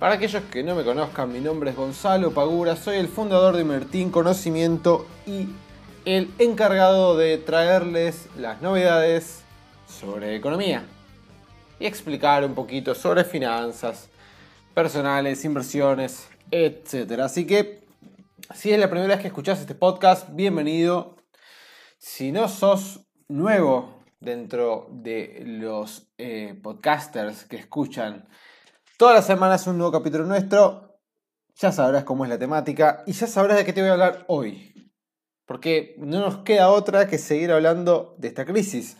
Para aquellos que no me conozcan, mi nombre es Gonzalo Pagura, soy el fundador de Invertín Conocimiento y el encargado de traerles las novedades sobre economía y explicar un poquito sobre finanzas personales, inversiones, etc. Así que, si es la primera vez que escuchas este podcast, bienvenido. Si no sos nuevo dentro de los eh, podcasters que escuchan Todas las semanas un nuevo capítulo nuestro. Ya sabrás cómo es la temática y ya sabrás de qué te voy a hablar hoy. Porque no nos queda otra que seguir hablando de esta crisis.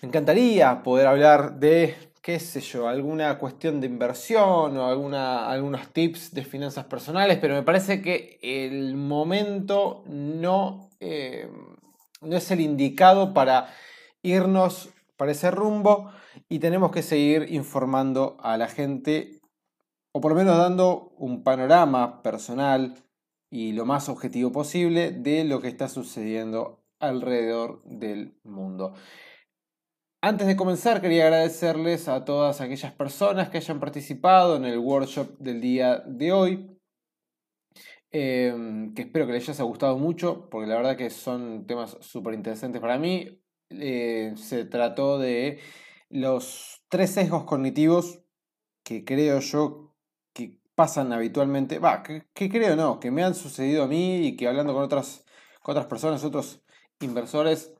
Me encantaría poder hablar de, qué sé yo, alguna cuestión de inversión o algunos tips de finanzas personales, pero me parece que el momento no, eh, no es el indicado para irnos para ese rumbo y tenemos que seguir informando a la gente o por lo menos dando un panorama personal y lo más objetivo posible de lo que está sucediendo alrededor del mundo. Antes de comenzar quería agradecerles a todas aquellas personas que hayan participado en el workshop del día de hoy. Em, que espero que les haya gustado mucho, porque la verdad que son temas súper interesantes para mí. Eh, se trató de los tres sesgos cognitivos que creo yo que pasan habitualmente, va, que, creo no, que me han sucedido a mí y que hablando con otras, con otras personas, otros inversores,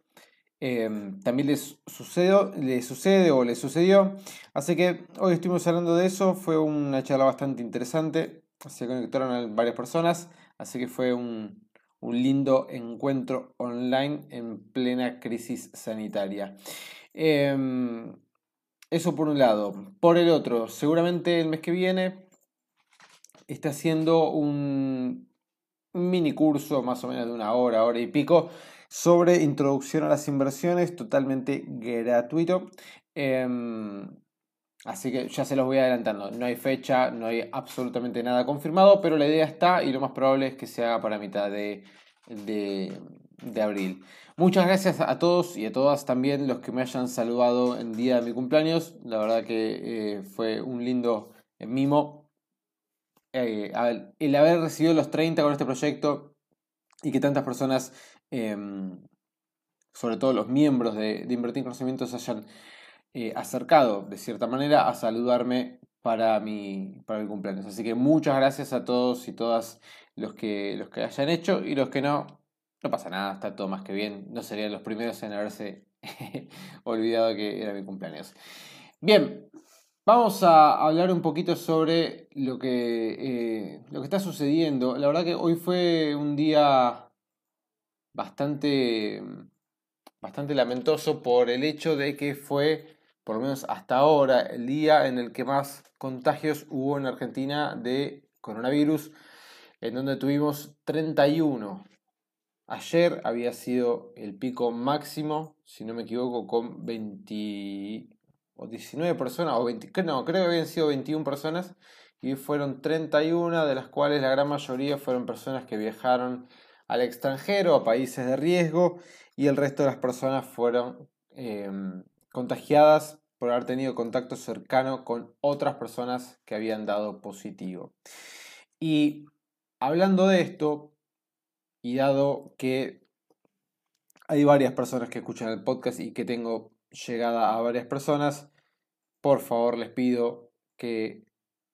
em, también les, sucedió, les sucede o les sucedió. Así que hoy estuvimos hablando de eso, fue una charla bastante interesante, se conectaron varias personas, así que fue un, un lindo encuentro online en plena crisis sanitaria. Em, eso por un lado. Por el otro, seguramente el mes que viene está haciendo un mini curso, más o menos de una hora, hora y pico, sobre introducción a las inversiones, totalmente gratuito. Em, así que ya se los voy adelantando. No hay fecha, no hay absolutamente nada confirmado, pero la idea está y lo más probable es que se haga para mitad de, de abril. Muchas gracias a todos y a todas también los que me hayan saludado en día de mi cumpleaños. La verdad que eh, fue un lindo eh, mimo. Eh, el haber recibido los 30 con este proyecto y que tantas personas, em, sobre todo los miembros de, Invertir en Conocimientos, hayan acercado de cierta manera a saludarme para mi, para mi cumpleaños. Así que muchas gracias a todos y todas los que, los que hayan hecho y los que no, no pasa nada, está todo más que bien. No serían los primeros en haberse olvidado que era mi cumpleaños. Bien, vamos a hablar un poquito sobre lo que, eh, lo que está sucediendo. La verdad que hoy fue un día bastante, bastante lamentoso por el hecho de que fue, por lo menos hasta ahora, el día en el que más contagios hubo en Argentina de coronavirus, en donde tuvimos 31 Ayer había sido el pico máximo, si no me equivoco, con 20 o 19 personas, o 20, no, creo que habían sido 21 personas, y fueron 31, de las cuales la gran mayoría fueron personas que viajaron al extranjero, a países de riesgo, y el resto de las personas fueron em, contagiadas por haber tenido contacto cercano con otras personas que habían dado positivo. Y hablando de esto, y dado que hay varias personas que escuchan el podcast y que tengo llegada a varias personas, por favor les pido que,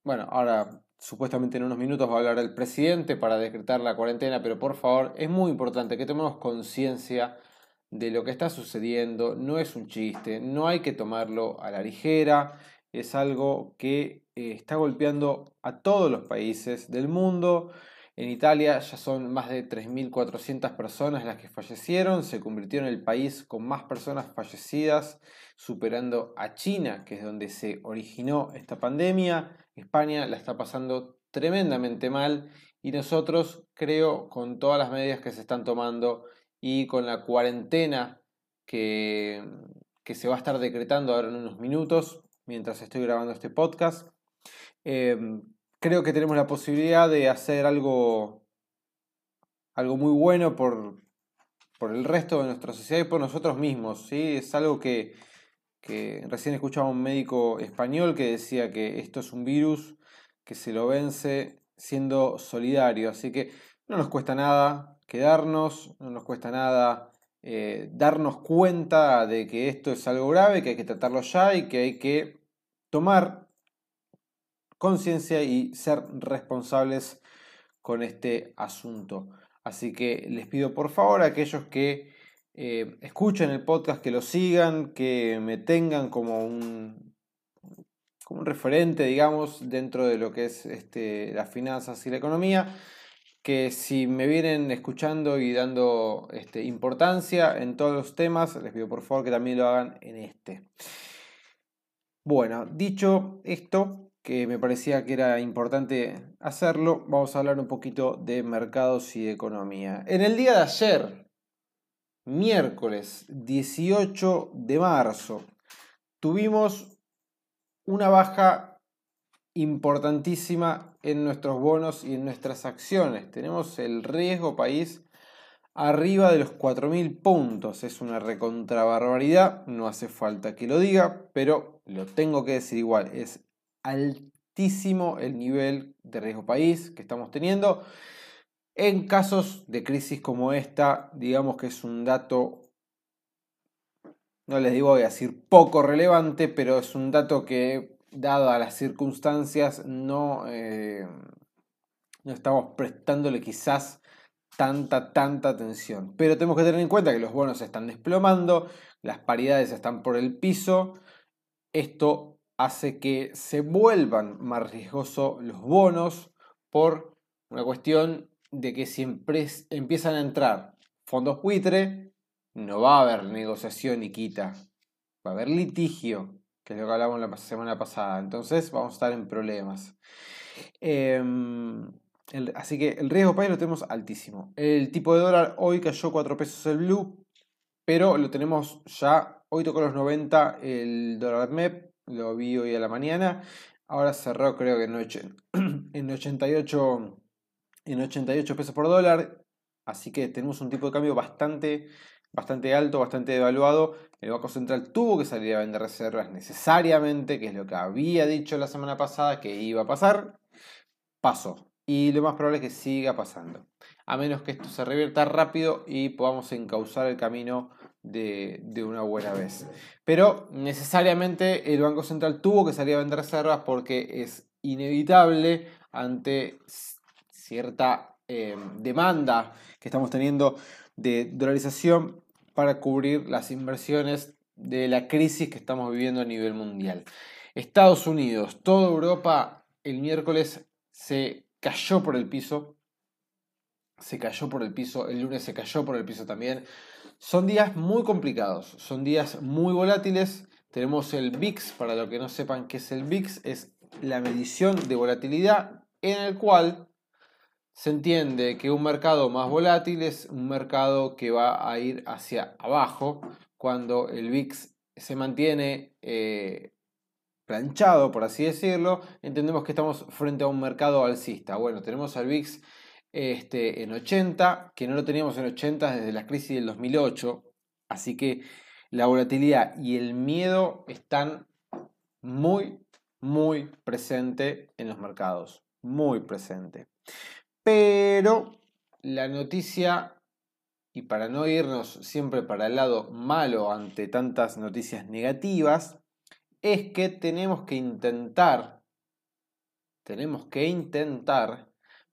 bueno, ahora supuestamente en unos minutos va a hablar el presidente para decretar la cuarentena, pero por favor es muy importante que tomemos conciencia de lo que está sucediendo, no es un chiste, no hay que tomarlo a la ligera, es algo que eh, está golpeando a todos los países del mundo, en Italia ya son más de 3.400 personas las que fallecieron, se convirtió en el país con más personas fallecidas, superando a China, que es donde se originó esta pandemia. España la está pasando tremendamente mal Y nosotros, creo, con todas las medidas que se están tomando y con la cuarentena que, que se va a estar decretando ahora en unos minutos, mientras estoy grabando este podcast, eh, creo que tenemos la posibilidad de hacer algo, algo muy bueno por, por el resto de nuestra sociedad y por nosotros mismos. ¿sí? Es algo que, que recién escuchaba un médico español que decía que esto es un virus que se lo vence siendo solidario. Así que no nos cuesta nada quedarnos, no nos cuesta nada eh, darnos cuenta de que esto es algo grave, que hay que tratarlo ya y que hay que tomar conciencia y ser responsables con este asunto. Así que les pido por favor a aquellos que eh, escuchen el podcast, que lo sigan, que me tengan como un, como un referente, digamos, dentro de lo que es este, las finanzas y la economía, que si me vienen escuchando y dando este, importancia en todos los temas, les pido por favor que también lo hagan en este. Bueno, dicho esto, que me parecía que era importante hacerlo, vamos a hablar un poquito de mercados y de economía. En el día de ayer, miércoles 18 de marzo, tuvimos una baja importantísima en nuestros bonos y en nuestras acciones. Tenemos el riesgo país arriba de los 4.000 puntos. Es una recontrabarbaridad, no hace falta que lo diga, pero lo tengo que decir igual. Es altísimo el nivel de riesgo país que estamos teniendo. En casos de crisis como esta, digamos que es un dato, no les digo voy a decir poco relevante, pero es un dato que, dadas las circunstancias, no, eh, no estamos prestándole quizás tanta, tanta atención. Pero tenemos que tener en cuenta que los bonos están desplomando, las paridades están por el piso. Esto hace que se vuelvan más riesgosos los bonos por una cuestión de que si empiezan a entrar fondos buitre, no va a haber negociación y quita, va a haber litigio, que es lo que hablamos la semana pasada. Entonces vamos a estar en problemas. Em, así que el riesgo país lo tenemos altísimo. El tipo de dólar hoy cayó 4 pesos el blue, pero lo tenemos ya, hoy tocó los 90 el dólar MEP, lo vi hoy a la mañana. Ahora cerró creo que en, en 88 en 88 pesos por dólar. Así que tenemos un tipo de cambio bastante, bastante alto, bastante devaluado. El Banco Central tuvo que salir a vender reservas necesariamente, que es lo que había dicho la semana pasada que iba a pasar. Pasó. Y lo más probable es que siga pasando. A menos que esto se revierta rápido y podamos encauzar el camino de, de, una buena vez. Pero necesariamente el Banco Central tuvo que salir a vender reservas porque es inevitable ante cierta eh, demanda que estamos teniendo de dolarización para cubrir las inversiones de la crisis que estamos viviendo a nivel mundial. Estados Unidos, toda Europa el miércoles se cayó por el piso, se cayó por el piso, el lunes se cayó por el piso también. Son días muy complicados, son días muy volátiles. Tenemos el VIX, para los que no sepan qué es el VIX, es la medición de volatilidad en el cual se entiende que un mercado más volátil es un mercado que va a ir hacia abajo cuando el VIX se mantiene eh, planchado, por así decirlo, entendemos que estamos frente a un mercado alcista. Bueno, tenemos al VIX este, en 80, que no lo teníamos en 80 desde la crisis del 2008, así que la volatilidad y el miedo están muy, muy presente en los mercados, muy presente. Pero la noticia, y para no irnos siempre para el lado malo ante tantas noticias negativas, es que tenemos que intentar, tenemos que intentar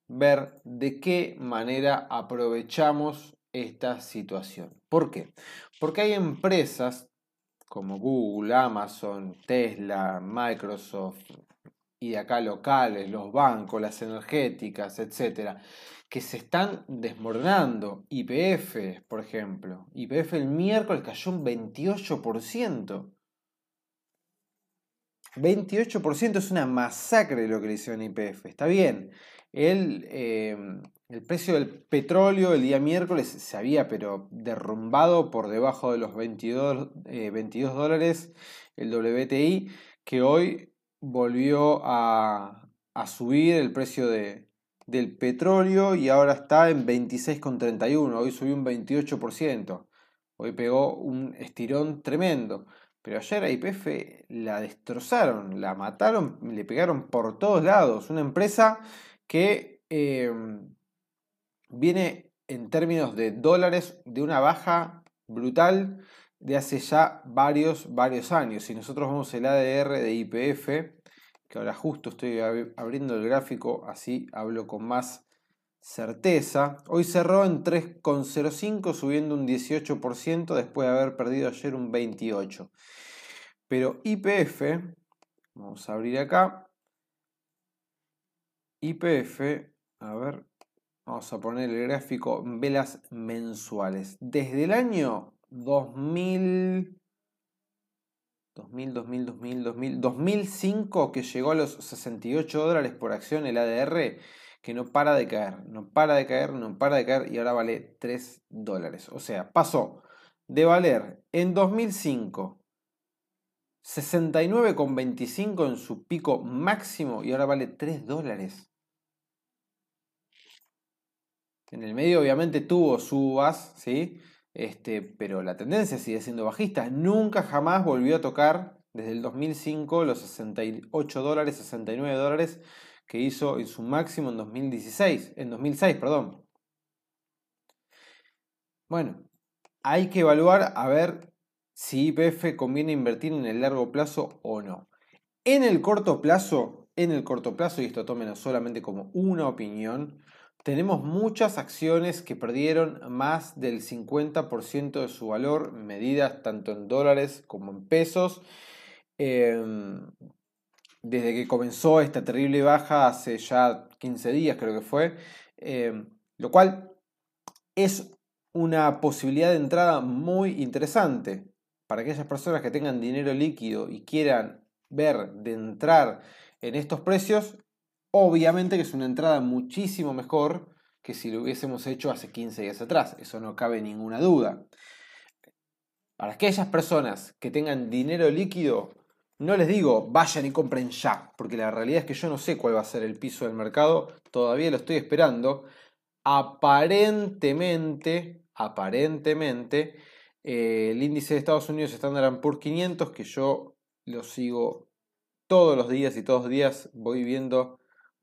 ver de qué manera aprovechamos esta situación. ¿Por qué? Porque hay empresas como Google, Amazon, Tesla, Microsoft, y de acá locales, los bancos, las energéticas, etcétera, que se están desmoronando. IPF, por ejemplo. IPF el miércoles cayó un 28%. 28% es una masacre lo que le hicieron IPF. Está bien. El, em, el precio del petróleo el día miércoles se había pero derrumbado por debajo de los 22, 22 eh, dólares el WTI, que hoy volvió a, subir el precio de, del petróleo y ahora está en 26,31, hoy subió un 28%, hoy pegó un estirón tremendo. Pero ayer a IPF la destrozaron, la mataron, le pegaron por todos lados. Una empresa que em, viene en términos de dólares de una baja brutal de hace ya varios, varios años. Si nosotros vemos el ADR de IPF, que ahora justo estoy abriendo el gráfico, así hablo con más certeza. Hoy cerró en 3,05 subiendo un 18% después de haber perdido ayer un 28%. Pero IPF, vamos a abrir acá, YPF, a ver, vamos a poner el gráfico velas mensuales. Desde el año 2000, 2000, 2000, 2000, 2000, 2005 que llegó a los 68 dólares por acción el ADR, que no para de caer, no para de caer, no para de caer y ahora vale 3 dólares. O sea, pasó de valer en 2005 69,25 en su pico máximo y ahora vale 3 dólares. En el medio obviamente tuvo subas, ¿sí? Este, pero la tendencia sigue siendo bajista. Nunca jamás volvió a tocar desde el 2005 los 68 dólares, 69 dólares que hizo en su máximo en 2016, en 2006, perdón. Bueno, hay que evaluar a ver si IPF conviene invertir en el largo plazo o no. En el corto plazo, en el corto plazo, y esto tómenlo solamente como una opinión, tenemos muchas acciones que perdieron más del 50% de su valor, medidas tanto en dólares como en pesos. Em, desde que comenzó esta terrible baja hace ya 15 días creo que fue, em, lo cual es una posibilidad de entrada muy interesante para aquellas personas que tengan dinero líquido y quieran ver de entrar en estos precios, Obviamente que es una entrada muchísimo mejor que si lo hubiésemos hecho hace 15 días atrás, eso no cabe ninguna duda. Para aquellas personas que tengan dinero líquido, no les digo vayan y compren ya, porque la realidad es que yo no sé cuál va a ser el piso del mercado, todavía lo estoy esperando. Aparentemente, aparentemente, eh, el índice de Estados Unidos Standard Poor's 500, que yo lo sigo todos los días y todos los días voy viendo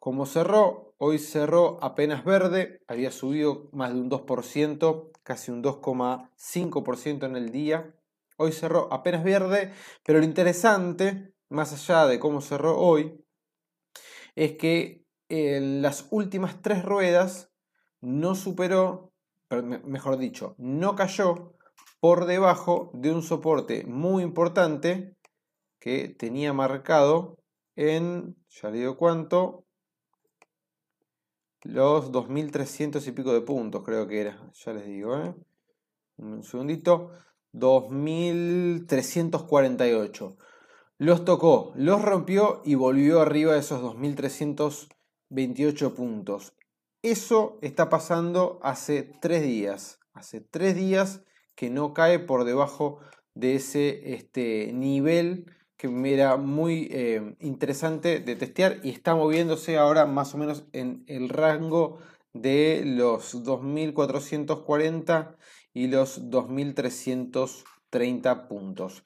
como cerró, hoy cerró apenas verde, había subido más de un 2%, casi un 2,5% en el día. Hoy cerró apenas verde, pero lo interesante, más allá de cómo cerró hoy, es que en las últimas tres ruedas no superó, mejor dicho, no cayó por debajo de un soporte muy importante que tenía marcado en, ya le digo cuánto, los 2.300 y pico de puntos, creo que era. Ya les digo, ¿eh? Un segundito. 2.348. Los tocó, los rompió y volvió arriba de esos 2.328 puntos. Eso está pasando hace tres días. Hace tres días que no cae por debajo de ese este, nivel que me era muy eh, interesante de testear y está moviéndose ahora más o menos en el rango de los 2440 y los 2330 puntos.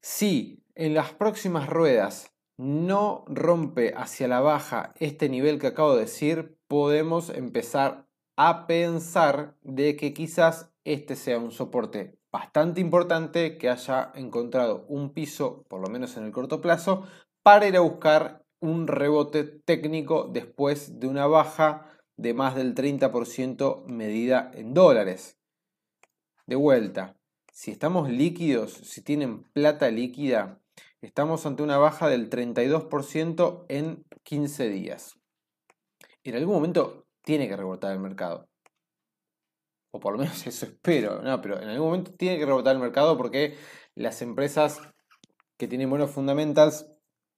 Si en las próximas ruedas no rompe hacia la baja este nivel que acabo de decir, podemos empezar a pensar de que quizás este sea un soporte bastante importante que haya encontrado un piso, por lo menos en el corto plazo, para ir a buscar un rebote técnico después de una baja de más del 30% medida en dólares. De vuelta, si estamos líquidos, si tienen plata líquida, estamos ante una baja del 32% en 15 días. En algún momento tiene que rebotar el mercado o por lo menos eso espero, no, pero en algún momento tiene que rebotar el mercado porque las empresas que tienen buenos fundamentals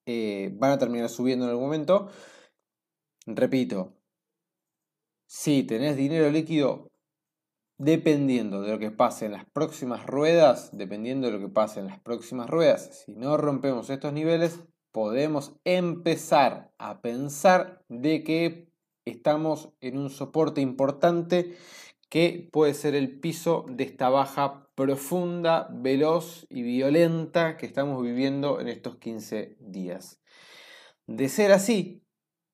eh, van a terminar subiendo en algún momento. Repito, si tenés dinero líquido, dependiendo de lo que pase en las próximas ruedas, dependiendo de lo que pase en las próximas ruedas, si no rompemos estos niveles, podemos empezar a pensar de que estamos en un soporte importante que puede ser el piso de esta baja profunda, veloz y violenta que estamos viviendo en estos 15 días. De ser así,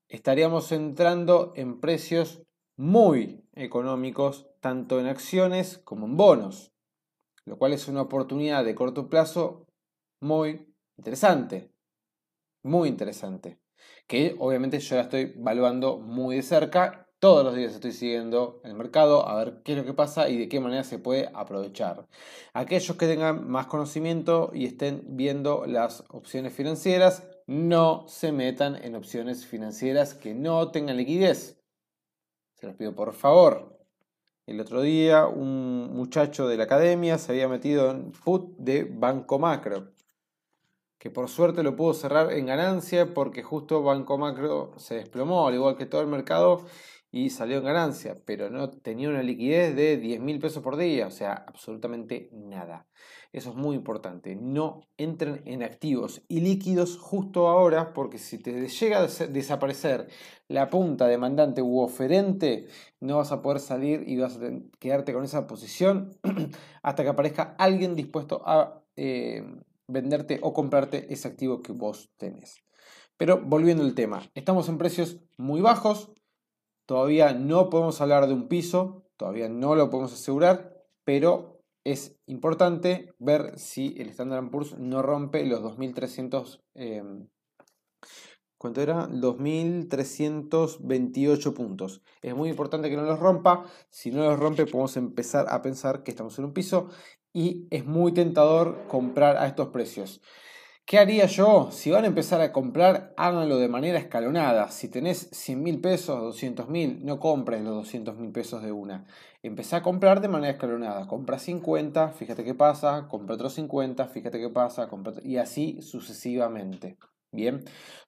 estaríamos entrando en precios muy económicos, tanto en acciones como en bonos, lo cual es una oportunidad de corto plazo muy interesante, muy interesante, que obviamente yo la estoy evaluando muy de cerca todos los días estoy siguiendo el mercado a ver qué es lo que pasa y de qué manera se puede aprovechar. Aquellos que tengan más conocimiento y estén viendo las opciones financieras, no se metan en opciones financieras que no tengan liquidez. Se los pido por favor. El otro día un muchacho de la academia se había metido en put de Banco Macro, que por suerte lo pudo cerrar en ganancia porque justo Banco Macro se desplomó, al igual que todo el mercado, y salió en ganancia, pero no tenía una liquidez de 10 mil pesos por día, o sea, absolutamente nada. Eso es muy importante, no entren en activos y líquidos justo ahora, porque si te llega a desaparecer la punta demandante u oferente, no vas a poder salir y vas a quedarte con esa posición hasta que aparezca alguien dispuesto a eh, venderte o comprarte ese activo que vos tenés. Pero volviendo al tema, estamos en precios muy bajos, Todavía no podemos hablar de un piso, todavía no lo podemos asegurar, pero es importante ver si el Standard Poor's no rompe los 2.300... Em, ¿Cuánto era? 2.328 puntos. Es muy importante que no los rompa. Si no los rompe, podemos empezar a pensar que estamos en un piso y es muy tentador comprar a estos precios. ¿Qué haría yo? Si van a empezar a comprar, háganlo de manera escalonada. Si tenés 100 mil pesos, 200 mil, no compres los 200 mil pesos de una. Empezá a comprar de manera escalonada. Compra 50, fíjate qué pasa, compra otros 50, fíjate qué pasa, y así sucesivamente. Bien,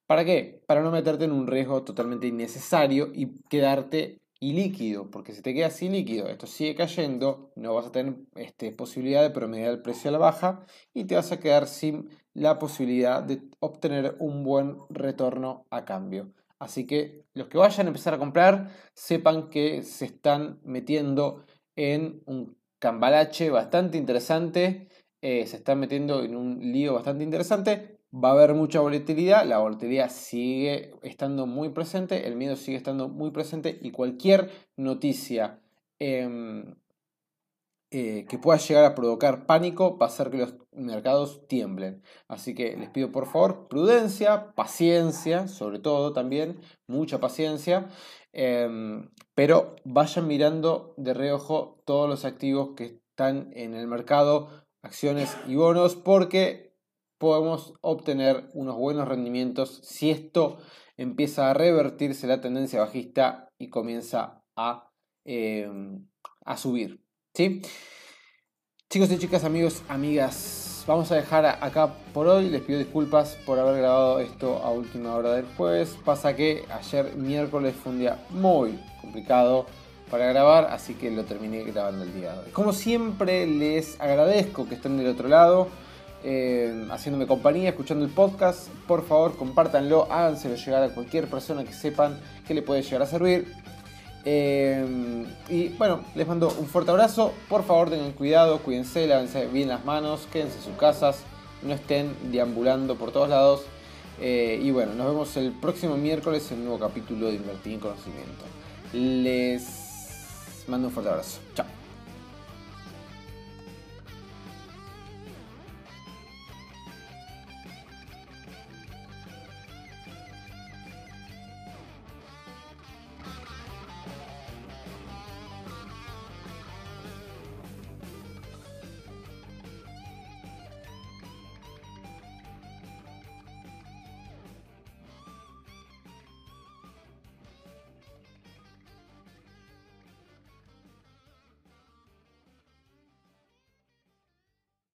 ¿para qué? Para no meterte en un riesgo totalmente innecesario y quedarte ilíquido, porque si te quedas ilíquido, esto sigue cayendo, no vas a tener este, posibilidad de promediar el precio a la baja y te vas a quedar sin la posibilidad de obtener un buen retorno a cambio. Así que los que vayan a empezar a comprar, sepan que se están metiendo en un cambalache bastante interesante, eh, se están metiendo en un lío bastante interesante. Va a haber mucha volatilidad, la volatilidad sigue estando muy presente, el miedo sigue estando muy presente y cualquier noticia em, eh, que pueda llegar a provocar pánico va a hacer que los mercados tiemblen. Así que les pido por favor prudencia, paciencia, sobre todo también, mucha paciencia, em, pero vayan mirando de reojo todos los activos que están en el mercado, acciones y bonos, porque podemos obtener unos buenos rendimientos si esto empieza a revertirse la tendencia bajista y comienza a, em, a subir. Chicos y chicas, amigos, amigas, vamos a dejar acá por hoy. Les pido disculpas por haber grabado esto a última hora del jueves. Pasa que ayer miércoles fue un día muy complicado para grabar, así que lo terminé grabando el día de hoy. Como siempre, les agradezco que estén del otro lado. Eh, haciéndome compañía, escuchando el podcast, por favor compártanlo, háganselo llegar a cualquier persona que sepan que le puede llegar a servir. Em, y bueno, les mando un fuerte abrazo. Por favor, tengan cuidado, cuídense, lávense bien las manos, quédense en sus casas, no estén deambulando por todos lados. Eh, y bueno, nos vemos el próximo miércoles en un nuevo capítulo de Invertir en Conocimiento. Les mando un fuerte abrazo. Chao.